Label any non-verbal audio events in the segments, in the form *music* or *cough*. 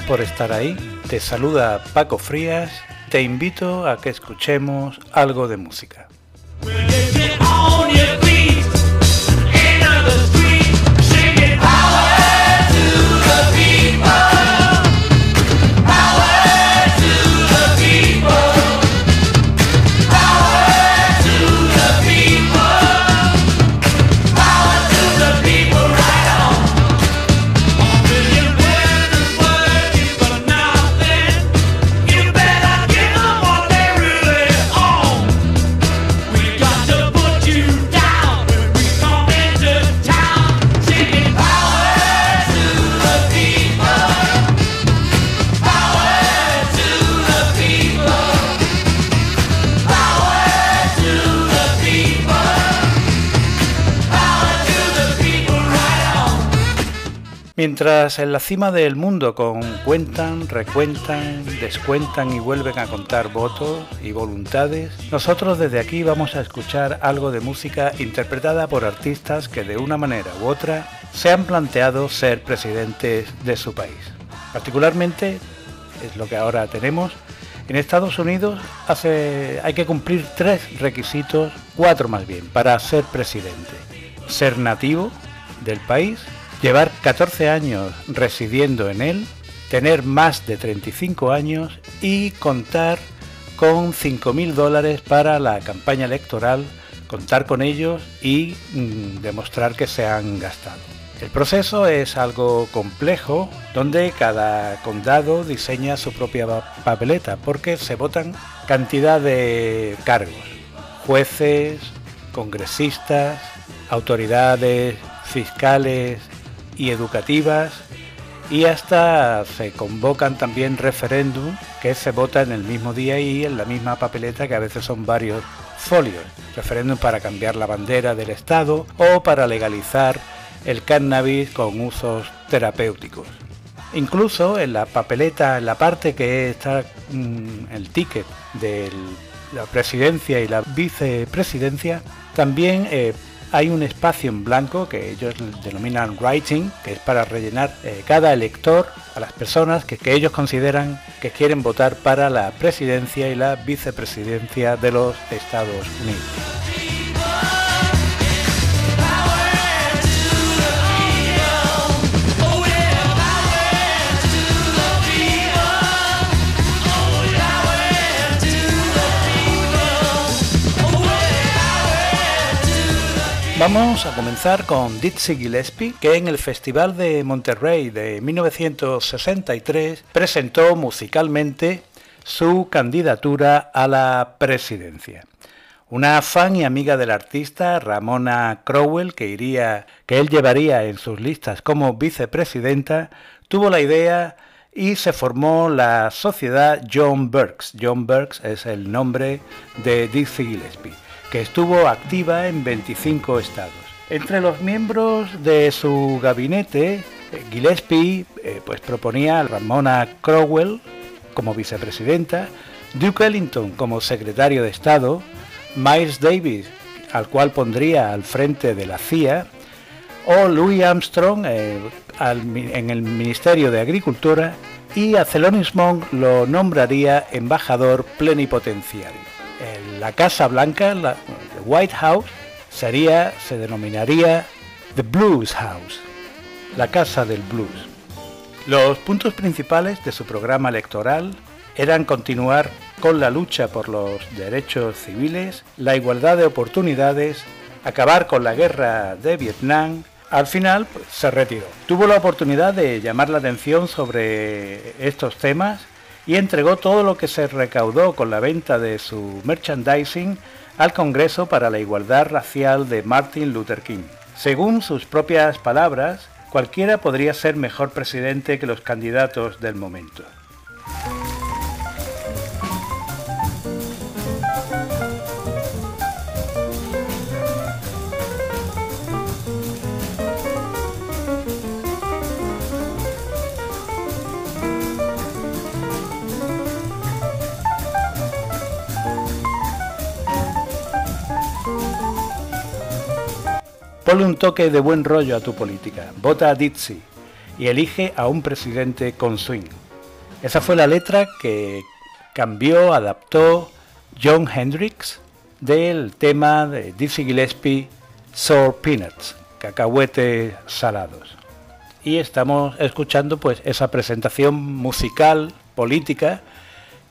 Por estar ahí. Te saluda Paco Frías. Te invito a que escuchemos algo de música. Mientras en la cima del mundo con cuentan, recuentan, descuentan y vuelven a contar votos y voluntades, nosotros desde aquí vamos a escuchar algo de música interpretada por artistas que de una manera u otra se han planteado ser presidentes de su país. Particularmente, es lo que ahora tenemos, en Estados Unidos hay que cumplir tres requisitos, cuatro más bien, para ser presidente. Ser nativo del país, llevar 14 años residiendo en él, tener más de 35 años y contar con 5.000 dólares para la campaña electoral, contar con ellos y mm, demostrar que se han gastado. El proceso es algo complejo donde cada condado diseña su propia papeleta porque se votan cantidad de cargos, jueces, congresistas, autoridades fiscales, y educativas y hasta se convocan también referéndum que se vota en el mismo día y en la misma papeleta que a veces son varios folios. Referéndum para cambiar la bandera del Estado o para legalizar el cannabis con usos terapéuticos. Incluso en la papeleta, en la parte que está mm, el ticket de la presidencia y la vicepresidencia, también eh, hay un espacio en blanco que ellos denominan writing, que es para rellenar eh, cada elector a las personas que, que ellos consideran que quieren votar para la presidencia y la vicepresidencia de los Estados Unidos. Vamos a comenzar con Dizzy Gillespie, que en el Festival de Monterrey de 1963 presentó musicalmente su candidatura a la presidencia. Una fan y amiga del artista, Ramona Crowell, que, iría, que él llevaría en sus listas como vicepresidenta, tuvo la idea y se formó la sociedad John Burks. John Burks es el nombre de Dizzy Gillespie que estuvo activa en 25 estados. Entre los miembros de su gabinete, eh, Gillespie eh, pues proponía a Ramona Crowell como vicepresidenta, Duke Ellington como secretario de Estado, Miles Davis, al cual pondría al frente de la CIA, o Louis Armstrong en el Ministerio de Agricultura y a Thelonious Monk lo nombraría embajador plenipotenciario la Casa Blanca, la White House, sería, se denominaría The Blues House, la Casa del Blues. Los puntos principales de su programa electoral eran continuar con la lucha por los derechos civiles, la igualdad de oportunidades, acabar con la guerra de Vietnam. Al final pues, se retiró. Tuvo la oportunidad de llamar la atención sobre estos temas y entregó todo lo que se recaudó con la venta de su merchandising al Congreso para la Igualdad Racial de Martin Luther King. Según sus propias palabras, cualquiera podría ser mejor presidente que los candidatos del momento. Ponle un toque de buen rollo a tu política. Vota a Dizzy y elige a un presidente con swing. Esa fue la letra que cambió, adaptó John Hendricks del tema de Dizzy Gillespie Sour Peanuts, cacahuetes salados. Y estamos escuchando pues esa presentación musical, política,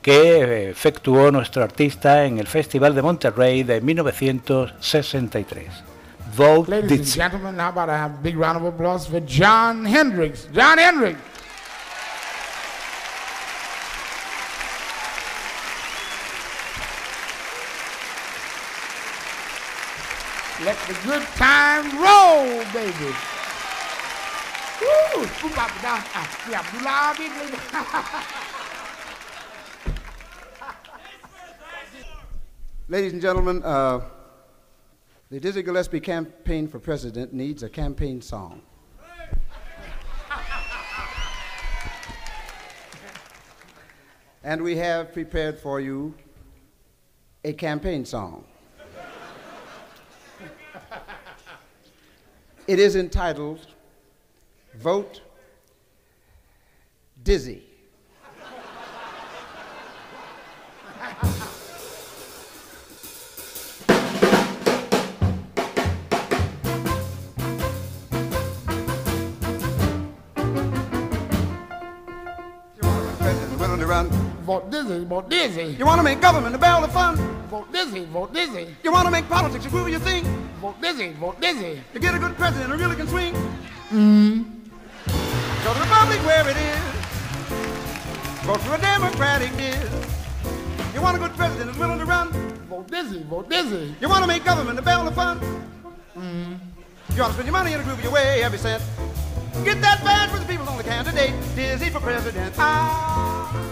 que efectuó nuestro artista en el Festival de Monterrey de 1963. Vote Ladies and gentlemen, how about I have a big round of applause for John Hendricks. John Hendricks. Let the good time roll, baby. Woo! *laughs* Ladies and gentlemen, uh, the Dizzy Gillespie campaign for president needs a campaign song. *laughs* and we have prepared for you a campaign song. It is entitled Vote Dizzy. *laughs* Vote dizzy, vote dizzy. You want to make government a barrel of fun? Vote dizzy, vote dizzy. You want to make politics a groove you think? Vote dizzy, vote dizzy. You get a good president who really can swing? Mm. Go to the Republic where it is. Vote for a Democratic biz. You want a good president who's willing to run? Vote dizzy, vote dizzy. You want to make government a barrel of fun? Mm. You want to spend your money in a groove your way every cent. Get that badge for the people's only candidate. Dizzy for president. Ah.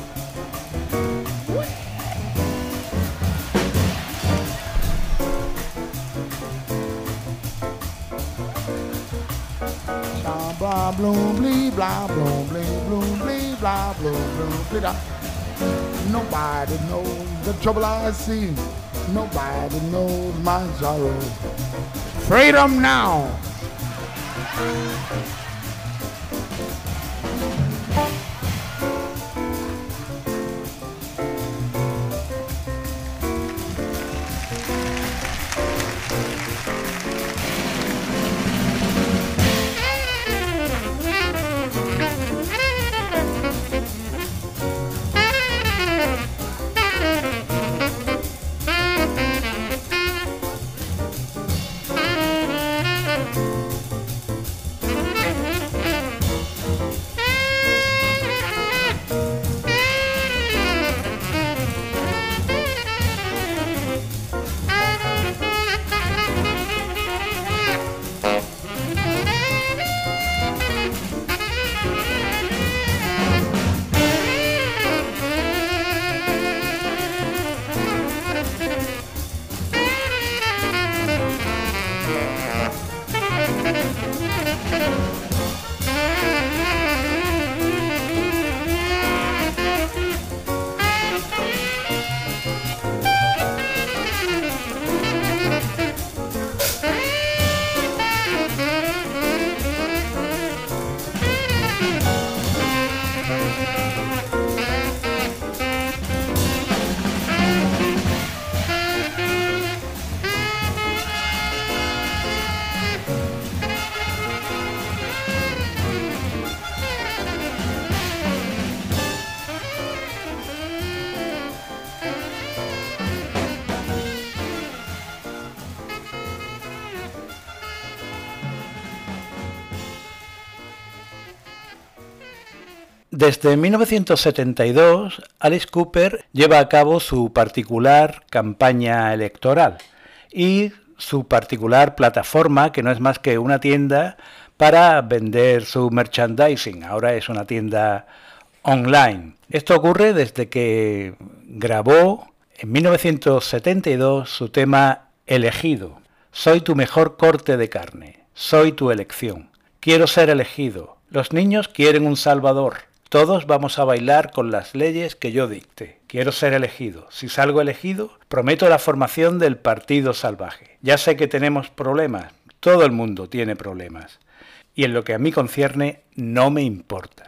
blah bloom blee blah bloom blee bloom blee blah bloom bloom blee da. Nobody knows the trouble I see. Nobody knows my sorrow. Freedom now. Desde 1972, Alice Cooper lleva a cabo su particular campaña electoral y su particular plataforma, que no es más que una tienda para vender su merchandising. Ahora es una tienda online. Esto ocurre desde que grabó en 1972 su tema Elegido. Soy tu mejor corte de carne. Soy tu elección. Quiero ser elegido. Los niños quieren un salvador. Todos vamos a bailar con las leyes que yo dicte. Quiero ser elegido. Si salgo elegido, prometo la formación del Partido Salvaje. Ya sé que tenemos problemas. Todo el mundo tiene problemas. Y en lo que a mí concierne, no me importa.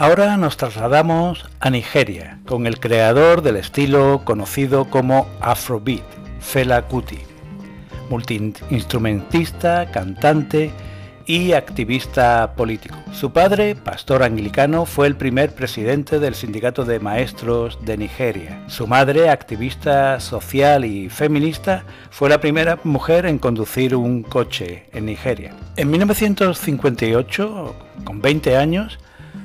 Ahora nos trasladamos a Nigeria con el creador del estilo conocido como Afrobeat, Fela Kuti, multiinstrumentista, cantante y activista político. Su padre, pastor anglicano, fue el primer presidente del Sindicato de Maestros de Nigeria. Su madre, activista social y feminista, fue la primera mujer en conducir un coche en Nigeria. En 1958, con 20 años,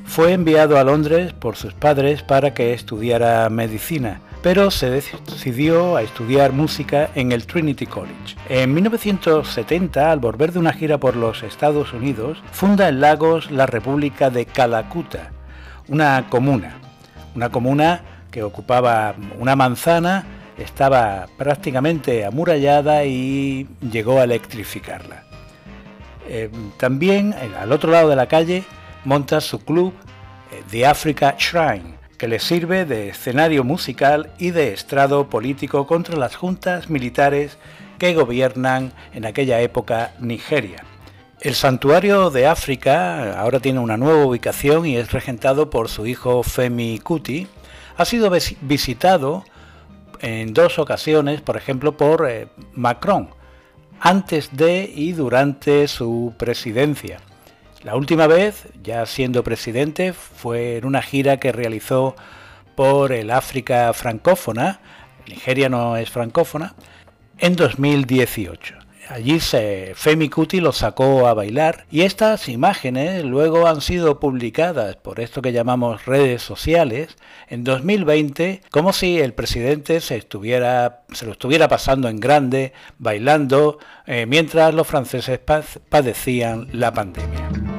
fue enviado a Londres por sus padres para que estudiara medicina, pero se decidió a estudiar música en el Trinity College. En 1970, al volver de una gira por los Estados Unidos, funda en Lagos la República de Calacuta, una comuna, una comuna que ocupaba una manzana, estaba prácticamente amurallada y llegó a electrificarla. Eh, también al otro lado de la calle monta su club eh, The Africa Shrine, que le sirve de escenario musical y de estrado político contra las juntas militares que gobiernan en aquella época Nigeria. El santuario de África ahora tiene una nueva ubicación y es regentado por su hijo Femi Kuti. Ha sido visitado en dos ocasiones, por ejemplo, por eh, Macron, antes de y durante su presidencia. La última vez, ya siendo presidente, fue en una gira que realizó por el África francófona, Nigeria no es francófona, en 2018. Allí se, Femi Kuti lo sacó a bailar y estas imágenes luego han sido publicadas por esto que llamamos redes sociales en 2020 como si el presidente se lo estuviera pasando en grande bailando eh, mientras los franceses padecían la pandemia.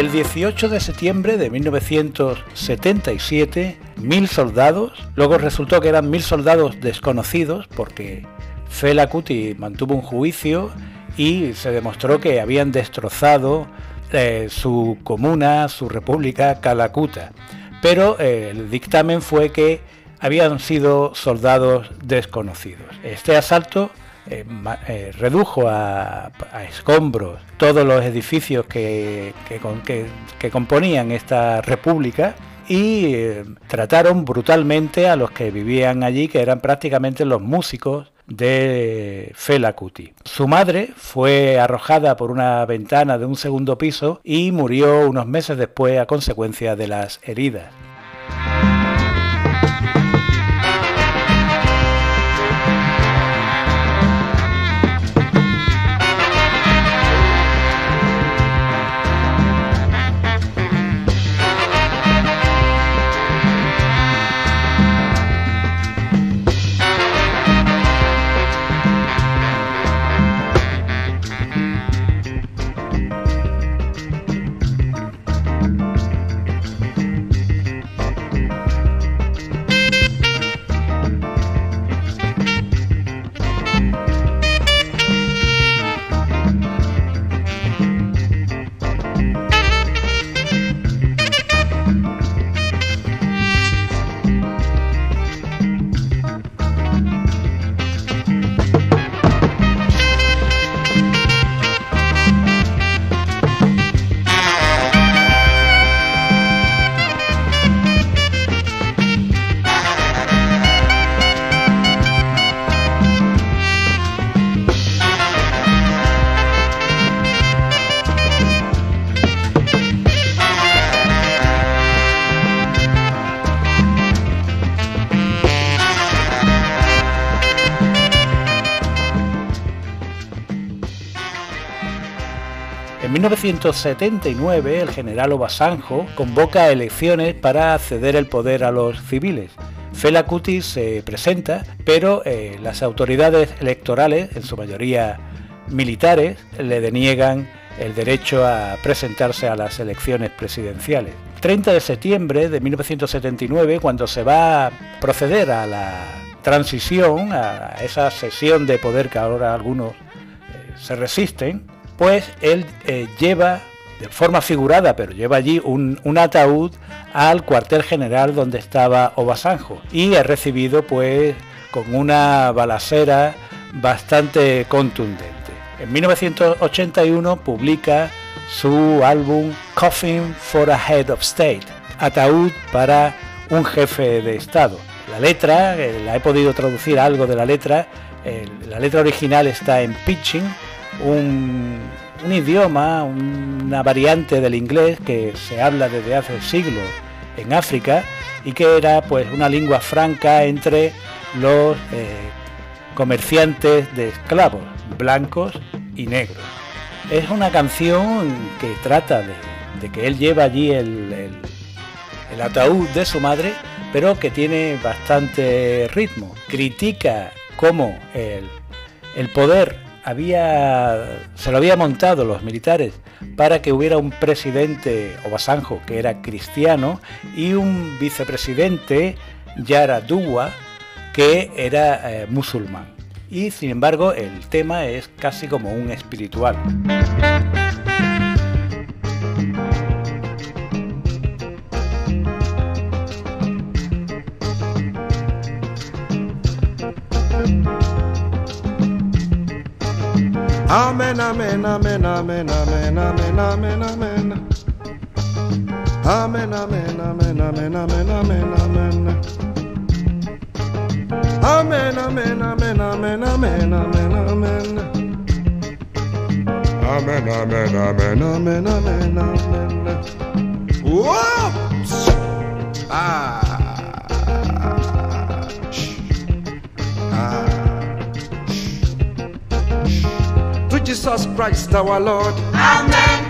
El 18 de septiembre de 1977, mil soldados, luego resultó que eran mil soldados desconocidos porque Fela mantuvo un juicio y se demostró que habían destrozado eh, su comuna, su república, Calacuta. Pero eh, el dictamen fue que habían sido soldados desconocidos. Este asalto eh, eh, redujo a, escombros todos los edificios que, componían esta república y eh, trataron brutalmente a los que vivían allí, que eran prácticamente los músicos de Fela Kuti. Su madre fue arrojada por una ventana de un segundo piso y murió unos meses después a consecuencia de las heridas. En 1979 el general Obasanjo convoca elecciones para ceder el poder a los civiles. Fela Kuti se presenta, pero eh, las autoridades electorales, en su mayoría militares, le deniegan el derecho a presentarse a las elecciones presidenciales. 30 de septiembre de 1979, cuando se va a proceder a la transición, a esa sesión de poder que ahora algunos eh, se resisten, pues él eh, lleva, de forma figurada, pero lleva allí un, ataúd al cuartel general donde estaba Obasanjo y es recibido pues con una balacera bastante contundente. En 1981 publica su álbum Coffin for a Head of State, ataúd para un jefe de Estado. La letra, eh, la he podido traducir algo de la letra, la letra original está en pitching, un, idioma, una variante del inglés que se habla desde hace siglos en África y que era pues una lengua franca entre los eh, comerciantes de esclavos, blancos y negros. Es una canción que trata de, que él lleva allí el, ataúd de su madre, pero que tiene bastante ritmo. Critica cómo el poder se lo había montado los militares para que hubiera un presidente Obasanjo que era cristiano y un vicepresidente Yaradua que era eh, musulmán. Y sin embargo el tema es casi como un espiritual. Amen, amen, amen, amen, amen, amen, amen, amen. Amen, amen, amen, amen, amen, amen, amen. Amen, amen, amen, amen, amen, amen, amen. Amen, amen, amen, amen, amen, amen. Whoa! Ah. Jesus Christ our Lord. Amen.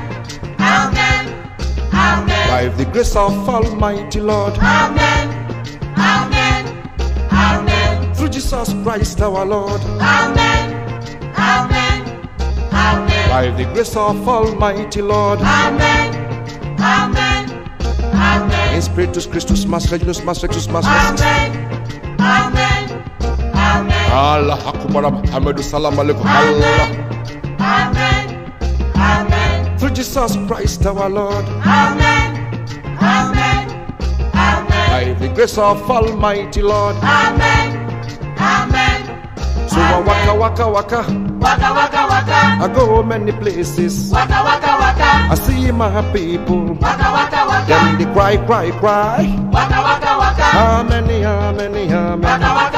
Amen. Amen. By the grace of Almighty Lord. Amen. Amen. Amen. Through Jesus Christ our Lord. Amen. Amen. Amen. By the grace of Almighty Lord. Amen. Amen. Amen. In Spiritus Christus, Master Genus, Master Christus, Master. Amen. Amen. Amen. Allah Akbar, Muhammadu Salam Alaikum. Allah. Amen. Amen. Jesus Christ our Lord. Amen. Amen. Amen. By the grace of Almighty Lord. Amen. Amen. So I waka waka waka. Waka waka waka. I go many places. Waka waka waka. I see my people. Waka waka waka. Them they cry, cry, cry. Waka waka waka. Amen, amen, amen. Waka waka.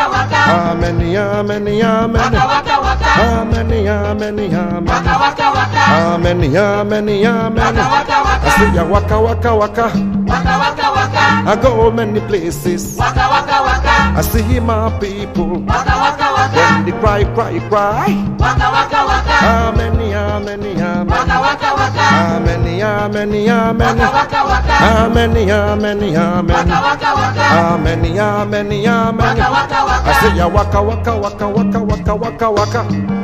Amen, amen, amen. Waka waka. Amen, amen, amen. Waka waka waka. Amen, amen, amen. Waka waka waka. I see ya waka waka waka. Waka waka waka. I go many places. Waka waka waka. I see my people. Waka waka Them they cry, cry, cry. Waka waka waka. Amen, amen, amen. Waka waka waka. Amen, amen, amen. Waka waka waka. Amen, amen, amen. Waka waka waka. Amen, amen, amen. Waka waka waka. I say ya waka waka waka waka waka waka waka.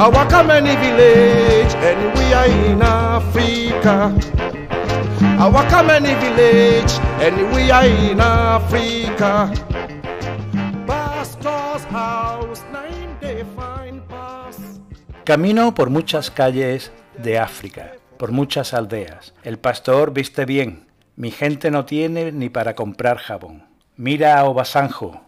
I waka many village are in Africa. I waka many village are in Africa. Pastor's house, nine day fine pass. Camino por muchas calles de África, por muchas aldeas. El pastor viste bien. Mi gente no tiene ni para comprar jabón. Mira a Obasanjo.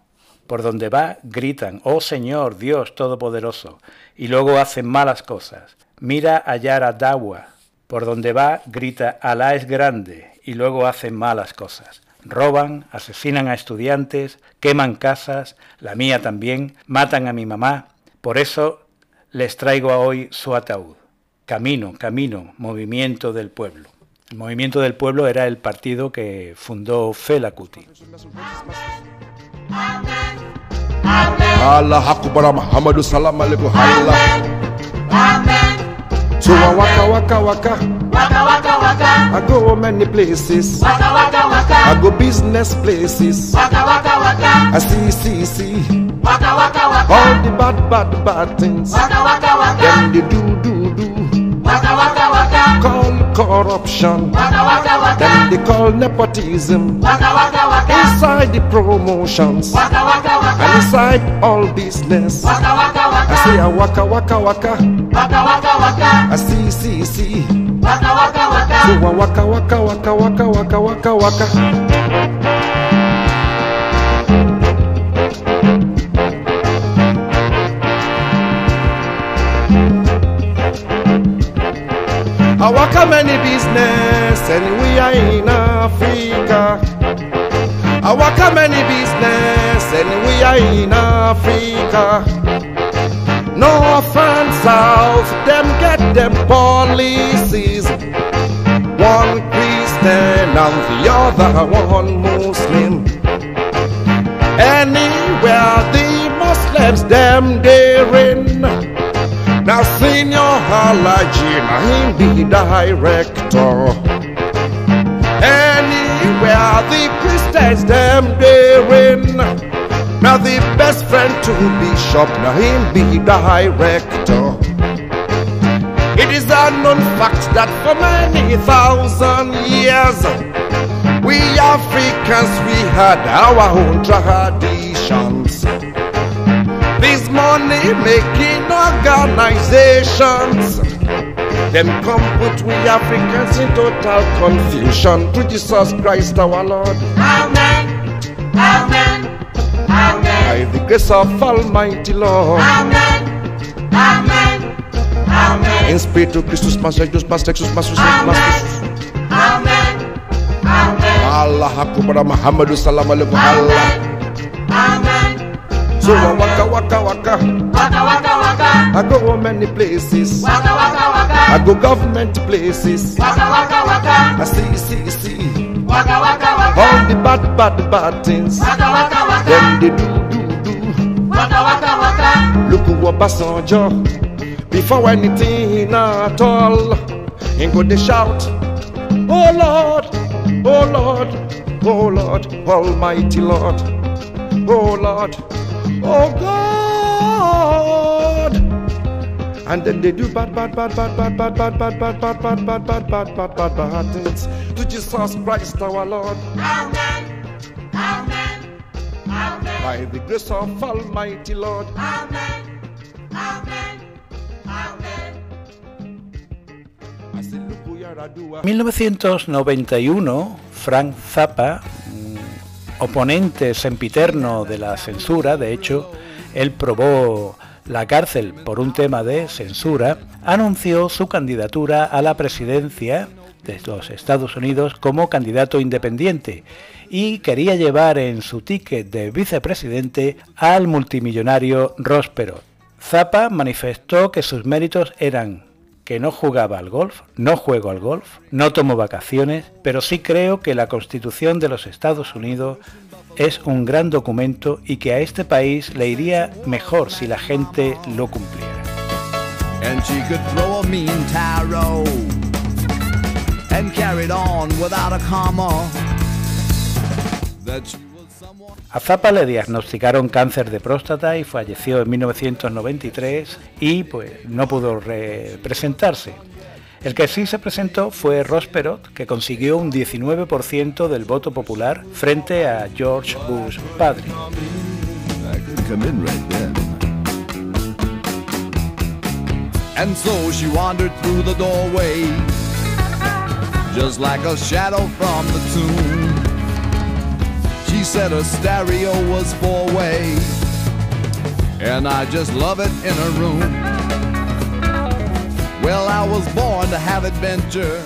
Por donde va, gritan, oh Señor, Dios Todopoderoso, y luego hacen malas cosas. Mira a Yara Dawa. Por donde va, grita, Alá es grande, y luego hacen malas cosas. Roban, asesinan a estudiantes, queman casas, la mía también, matan a mi mamá. Por eso les traigo hoy su ataúd. Camino, camino, movimiento del pueblo. El Movimiento del Pueblo era el partido que fundó Fela Kuti. Allah Akbar Muhammadu salam alaikum Allah. So I waka waka waka. Waka waka waka. I go many places. Waka waka waka. I go business places. Waka waka waka. I see see see Waka waka waka. all the bad bad bad things. Waka waka waka. Them they do do do. Corruption. Waka waka waka. Them they call nepotism. Waka waka waka. Inside the promotions. Waka waka waka. And inside all business. Waka waka I say waka. I waka waka waka. Waka waka waka. I see see see. Waka waka waka. So I waka waka waka waka waka waka waka. I waka many business anywhere in Africa. I waka many business anywhere in Africa. North and south, them get them policies. One Christian and the other one Muslim. Anywhere the Muslims them therein. Now senior Halaji, now him be director. Anywhere the Christians them therein. Now the best friend to bishop, now him be the director. It is a known fact that for many thousand years, we Africans we had our own traditions. This money making organizations, them come put we Africans in total confusion. To Jesus Christ our Lord, Amen. Amen. Amen. by the grace of Almighty Lord. Amen. Amen. Amen. In spirit to Christus, Master Jesus, Master Jesus, Master Jesus, Master Jesus. Amen. Amen. Allah Akbar Muhammadu Salam Alaikum Allah. Amen. So I waka waka waka. Waka waka waka. I go many places. Waka waka waka. I go government places. Waka waka waka. I see, see, see. Waka waka waka. All the bad, bad, bad things. Waka waka Them waka. they do, do, do. Waka waka waka. Look who Obasanjo. Before anything at all. He go they shout. Oh Lord, oh Lord, oh Lord, Almighty Lord. Oh Lord, oh God. And then they do bad, bad, bad, bad, bad, bad, bad, bad, bad, bad, bad, bad, bad, bad, bad, bad, bad things to Jesus Christ our Lord. Amen. Amen. Amen. By the grace of Almighty Lord. Amen. Amen. Amen. I say, look who you are, do. En 1991, Frank Zappa, mm, oponente sempiterno de la censura, de hecho, él probó la cárcel por un tema de censura, anunció su candidatura a la presidencia de los Estados Unidos como candidato independiente y quería llevar en su ticket de vicepresidente al multimillonario Ross Perot. Zappa manifestó que sus méritos eran que no jugaba al golf, no juego al golf, no tomo vacaciones, pero sí creo que la Constitución de los Estados Unidos es un gran documento y que a este país le iría mejor si la gente lo cumpliera. And a Zappa le diagnosticaron cáncer de próstata y falleció en 1993 y pues no pudo presentarse. El que sí se presentó fue Rosperot, que consiguió un 19% del voto popular frente a George Bush padre. just like a shadow from the tomb. She said her stereo was four way, and I just love it in her room. Well, I was born to have adventure.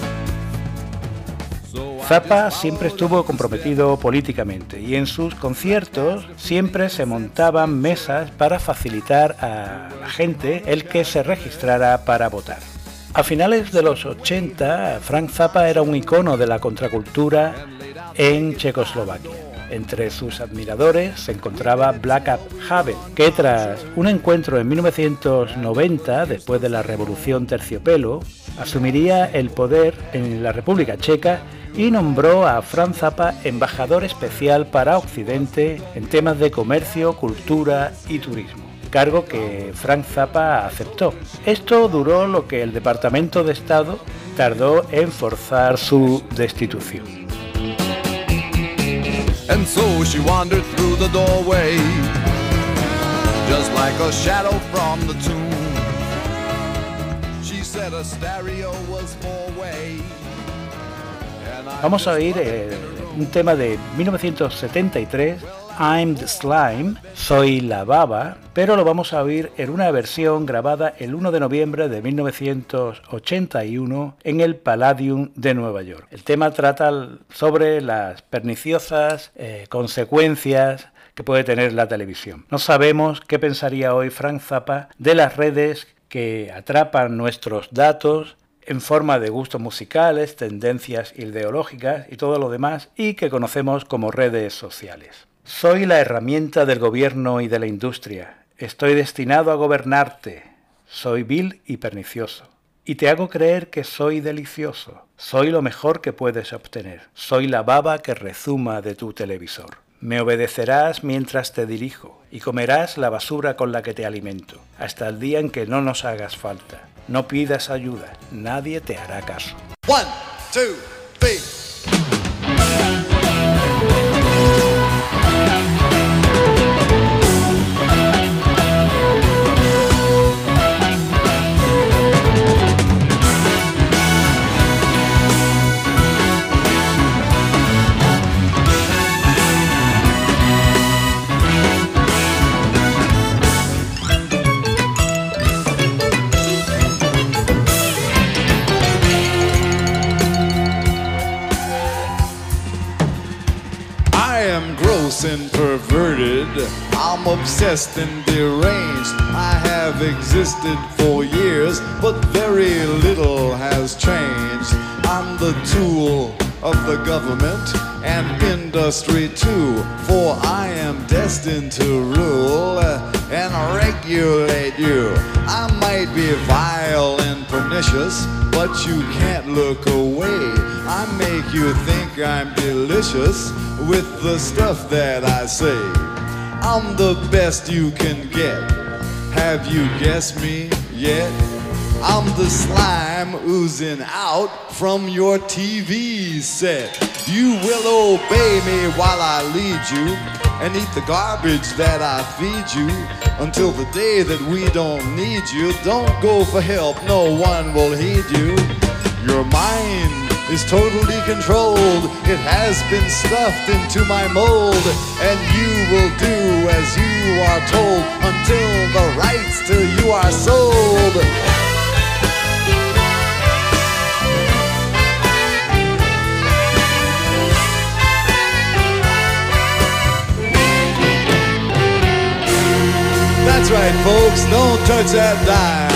Zappa siempre estuvo comprometido políticamente y en sus conciertos siempre se montaban mesas para facilitar a la gente el que se registrara para votar. A finales de los 80, Frank Zappa era un icono de la contracultura en Checoslovaquia. Entre sus admiradores se encontraba Black Up Haven, que tras un encuentro en 1990, después de la Revolución Terciopelo, asumiría el poder en la República Checa y nombró a Frank Zappa embajador especial para Occidente en temas de comercio, cultura y turismo cargo que Frank Zappa aceptó. Esto duró lo que el Departamento de Estado tardó en forzar su destitución. And so she wandered through the doorway, just like a shadow from the tomb. She said a stereo was four way. Vamos a oír eh, un tema de 1973 I'm the Slime, Soy la Baba, pero lo vamos a oír en una versión grabada el 1 de noviembre de 1981 en el Palladium de Nueva York. El tema trata sobre las perniciosas eh, consecuencias que puede tener la televisión. No sabemos qué pensaría hoy Frank Zappa de las redes que atrapan nuestros datos en forma de gustos musicales, tendencias ideológicas y todo lo demás y que conocemos como redes sociales. Soy la herramienta del gobierno y de la industria. Estoy destinado a gobernarte. Soy vil y pernicioso. Y te hago creer que soy delicioso. Soy lo mejor que puedes obtener. Soy la baba que rezuma de tu televisor. Me obedecerás mientras te dirijo y comerás la basura con la que te alimento, hasta el día en que no nos hagas falta. No pidas ayuda, nadie te hará caso. One, two, three. Obsessed and deranged. I have existed for years, but very little has changed. I'm the tool of the government and industry too, for I am destined to rule and regulate you. I might be vile and pernicious, but you can't look away. I make you think I'm delicious with the stuff that I say. I'm the best you can get. Have you guessed me yet? I'm the slime oozing out from your TV set. You will obey me while I lead you and eat the garbage that I feed you until the day that we don't need you. Don't go for help, no one will heed you. Your mind is totally controlled. It has been stuffed into my mold, and you will do as you are told until the rights to you are sold. That's right, folks. Don't touch that dime.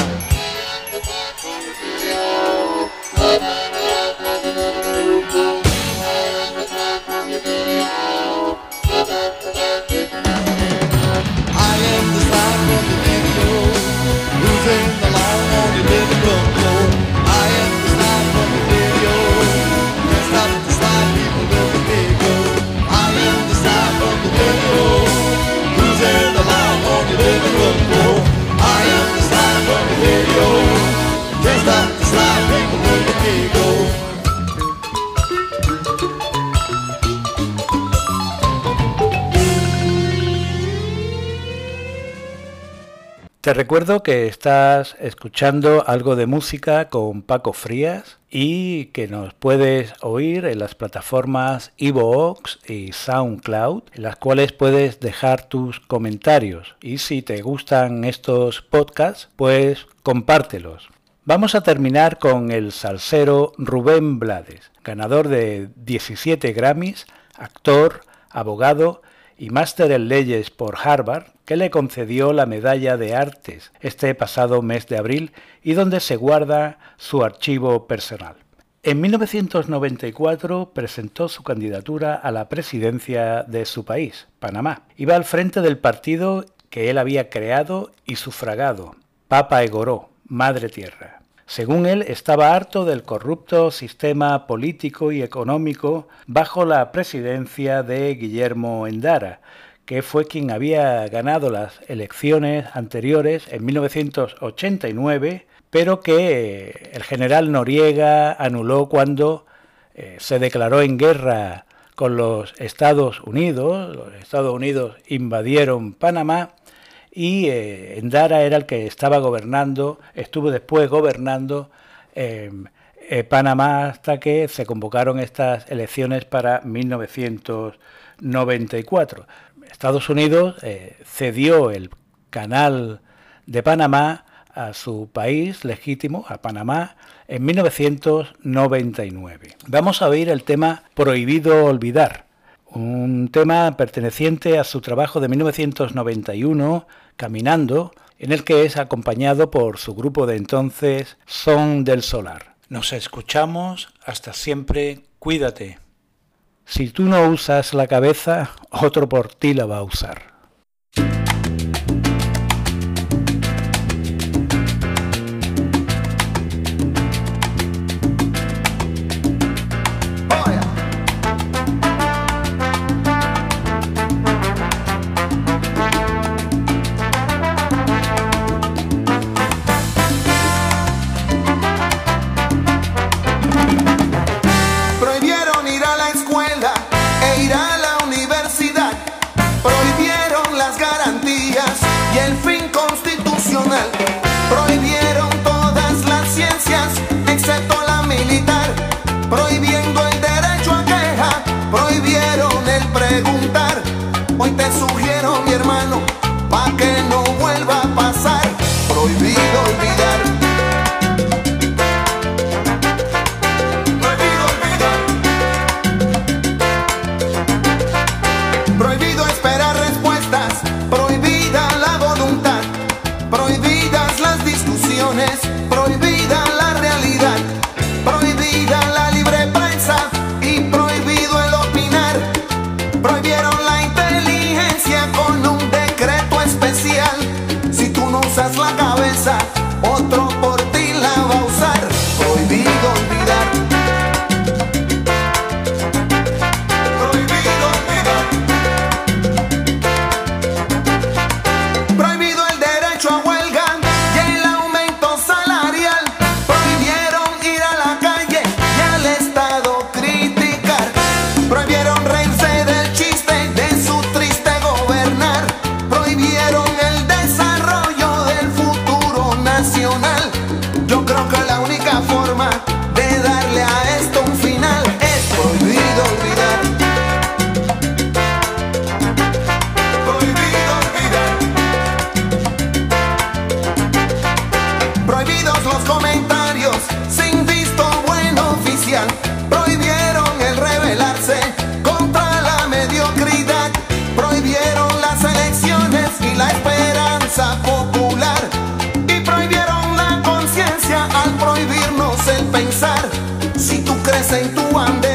Te recuerdo que estás escuchando algo de música con Paco Frías y que nos puedes oír en las plataformas Evox y SoundCloud, en las cuales puedes dejar tus comentarios. Y si te gustan estos podcasts, pues compártelos. Vamos a terminar con el salsero Rubén Blades, ganador de 17 Grammys, actor, abogado y máster en leyes por Harvard, que le concedió la Medalla de Artes este pasado mes de abril y donde se guarda su archivo personal. En 1994 presentó su candidatura a la presidencia de su país, Panamá. Iba al frente del partido que él había creado y sufragado, Papa Egoró, Madre Tierra. Según él, estaba harto del corrupto sistema político y económico bajo la presidencia de Guillermo Endara, que fue quien había ganado las elecciones anteriores en 1989, pero que el general Noriega anuló cuando eh, se declaró en guerra con los Estados Unidos. Los Estados Unidos invadieron Panamá y eh, Endara era el que estaba gobernando, estuvo después gobernando em, eh, Panamá hasta que se convocaron estas elecciones para 1994. Estados Unidos eh, cedió el canal de Panamá a su país legítimo, a Panamá, en 1999. Vamos a oír el tema Prohibido Olvidar, un tema perteneciente a su trabajo de 1991, Caminando, en el que es acompañado por su grupo de entonces Son del Solar. Nos escuchamos, hasta siempre, cuídate. Si tú no usas la cabeza, otro por ti la va a usar. we be prohibieron el rebelarse contra la mediocridad, prohibieron las elecciones y la esperanza popular y prohibieron la conciencia al prohibirnos el pensar. Si tú crees en tu bandera